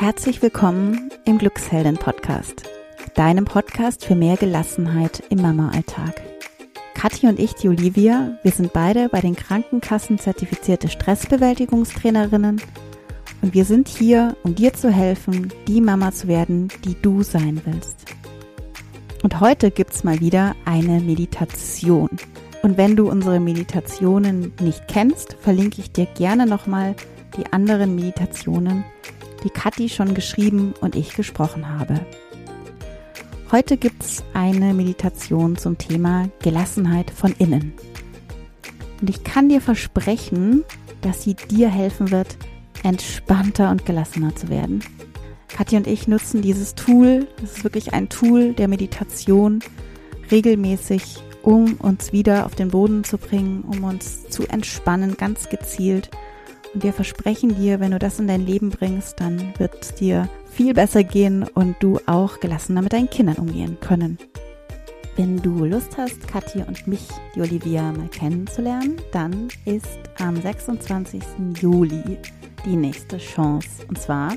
Herzlich willkommen im Glückshelden Podcast, deinem Podcast für mehr Gelassenheit im Mama-Alltag. Kathi und ich, die Olivia, wir sind beide bei den Krankenkassen zertifizierte Stressbewältigungstrainerinnen und wir sind hier, um dir zu helfen, die Mama zu werden, die du sein willst. Und heute gibt's mal wieder eine Meditation. Und wenn du unsere Meditationen nicht kennst, verlinke ich dir gerne nochmal die anderen Meditationen, die Kathi schon geschrieben und ich gesprochen habe. Heute gibt's eine Meditation zum Thema Gelassenheit von innen. Und ich kann dir versprechen, dass sie dir helfen wird, entspannter und gelassener zu werden. Kathi und ich nutzen dieses Tool, es ist wirklich ein Tool der Meditation, regelmäßig, um uns wieder auf den Boden zu bringen, um uns zu entspannen, ganz gezielt und wir versprechen dir, wenn du das in dein Leben bringst, dann wird es dir viel besser gehen und du auch gelassener mit deinen Kindern umgehen können. Wenn du Lust hast, Kathi und mich, die Olivia, mal kennenzulernen, dann ist am 26. Juli die nächste Chance. Und zwar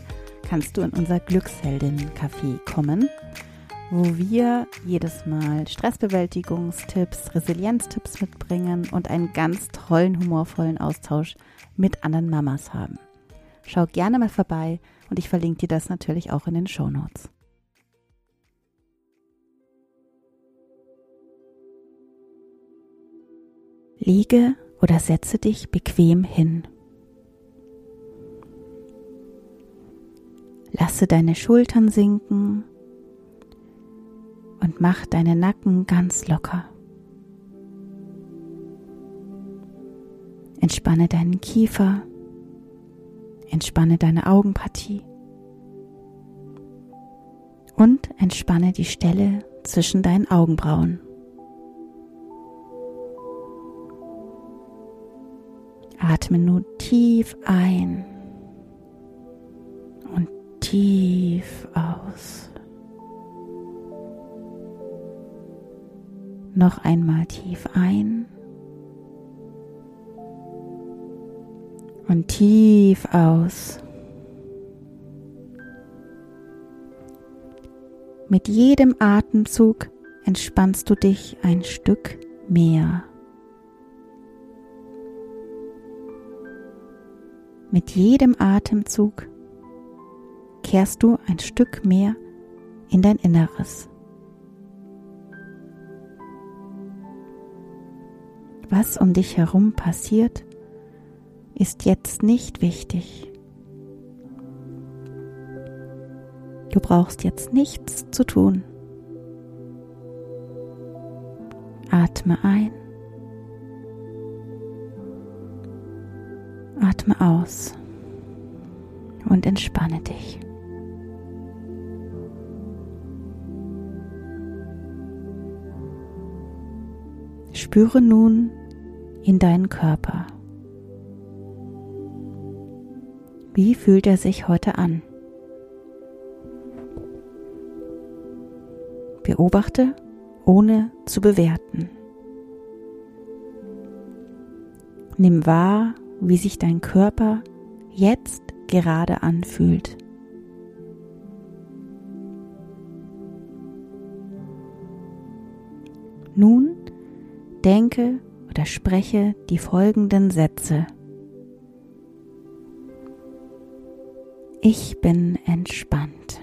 kannst du in unser Glücksheldinnen-Café kommen, wo wir jedes Mal Stressbewältigungstipps, Resilienztipps mitbringen und einen ganz tollen, humorvollen Austausch mit anderen Mamas haben. Schau gerne mal vorbei und ich verlinke dir das natürlich auch in den Show Notes. Liege oder setze dich bequem hin. Lasse deine Schultern sinken und mach deinen Nacken ganz locker. Entspanne deinen Kiefer, entspanne deine Augenpartie und entspanne die Stelle zwischen deinen Augenbrauen. Atme nun tief ein und tief aus. Noch einmal tief ein und tief aus. Mit jedem Atemzug entspannst du dich ein Stück mehr. Mit jedem Atemzug kehrst du ein Stück mehr in dein Inneres. Was um dich herum passiert, ist jetzt nicht wichtig. Du brauchst jetzt nichts zu tun. Atme ein. Atme aus und entspanne dich. Spüre nun in deinen Körper. Wie fühlt er sich heute an? Beobachte, ohne zu bewerten. Nimm wahr, wie sich dein Körper jetzt gerade anfühlt. Nun denke oder spreche die folgenden Sätze. Ich bin entspannt.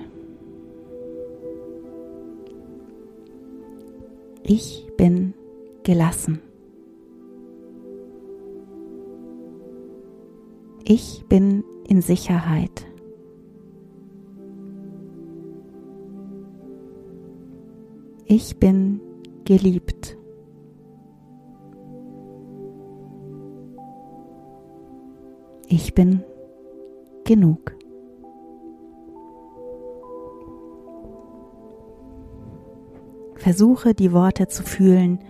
Ich bin gelassen. Ich bin in Sicherheit. Ich bin geliebt. Ich bin genug. Versuche die Worte zu fühlen,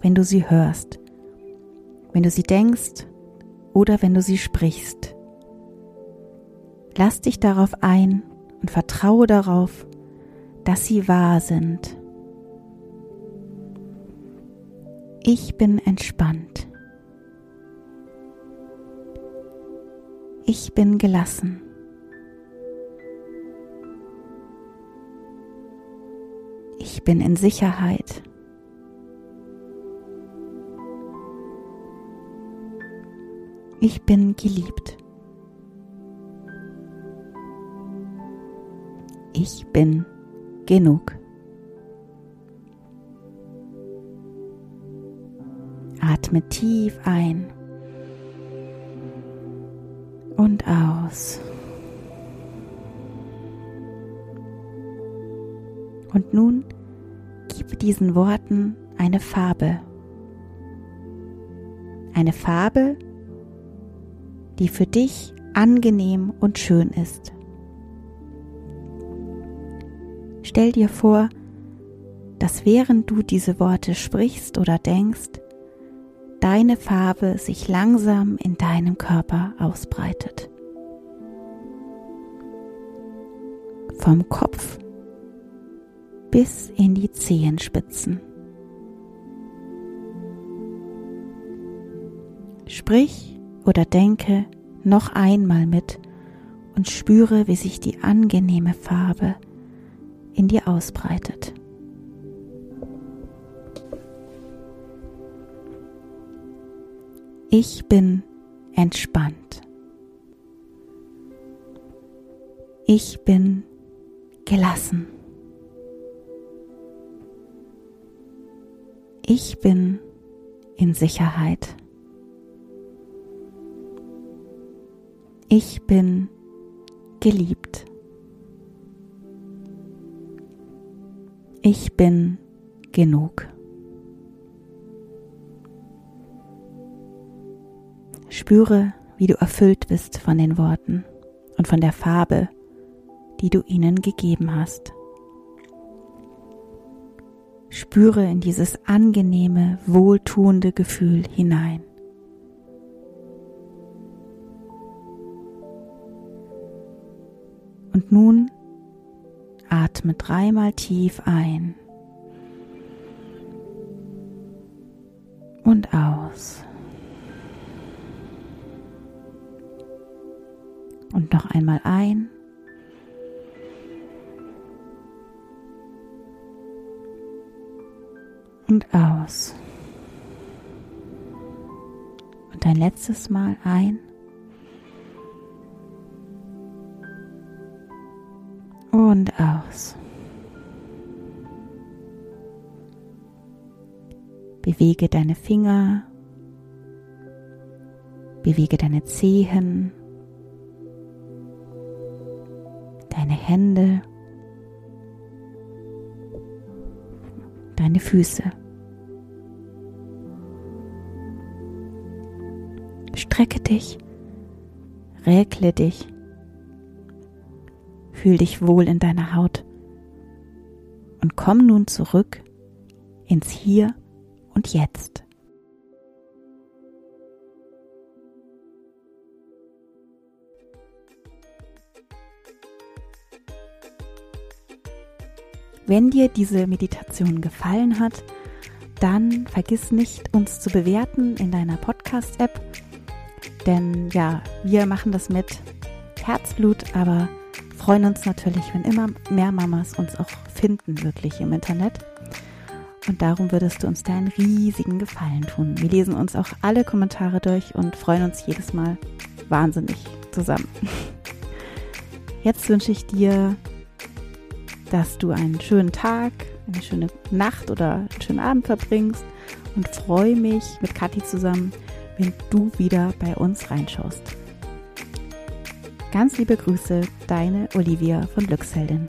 wenn du sie hörst, wenn du sie denkst oder wenn du sie sprichst. Lass dich darauf ein und vertraue darauf, dass sie wahr sind. Ich bin entspannt. Ich bin gelassen. Ich bin in Sicherheit. Ich bin geliebt. Ich bin genug. Atme tief ein und aus. Und nun gib diesen Worten eine Farbe. Eine Farbe, die für dich angenehm und schön ist. Stell dir vor, dass während du diese Worte sprichst oder denkst, deine Farbe sich langsam in deinem Körper ausbreitet. Vom Kopf bis in die Zehenspitzen. Sprich oder denke noch einmal mit und spüre, wie sich die angenehme Farbe in dir ausbreitet. Ich bin entspannt. Ich bin gelassen. Ich bin in Sicherheit. Ich bin geliebt. Ich bin genug. Spüre, wie du erfüllt bist von den Worten und von der Farbe, die du ihnen gegeben hast. Spüre in dieses angenehme, wohltuende Gefühl hinein. Und nun atme dreimal tief ein und aus. Und noch einmal ein. Und aus. Und ein letztes Mal ein. Und aus. Bewege deine Finger, bewege deine Zehen, deine Hände, deine Füße. Strecke dich, räkle dich, fühl dich wohl in deiner Haut und komm nun zurück ins Hier und Jetzt. Wenn dir diese Meditation gefallen hat, dann vergiss nicht, uns zu bewerten in deiner Podcast-App. Denn ja, wir machen das mit Herzblut, aber freuen uns natürlich, wenn immer mehr Mamas uns auch finden, wirklich im Internet. Und darum würdest du uns da einen riesigen Gefallen tun. Wir lesen uns auch alle Kommentare durch und freuen uns jedes Mal wahnsinnig zusammen. Jetzt wünsche ich dir dass du einen schönen Tag, eine schöne Nacht oder einen schönen Abend verbringst und freue mich mit Kathi zusammen, wenn du wieder bei uns reinschaust. Ganz liebe Grüße, deine Olivia von Glücksheldin.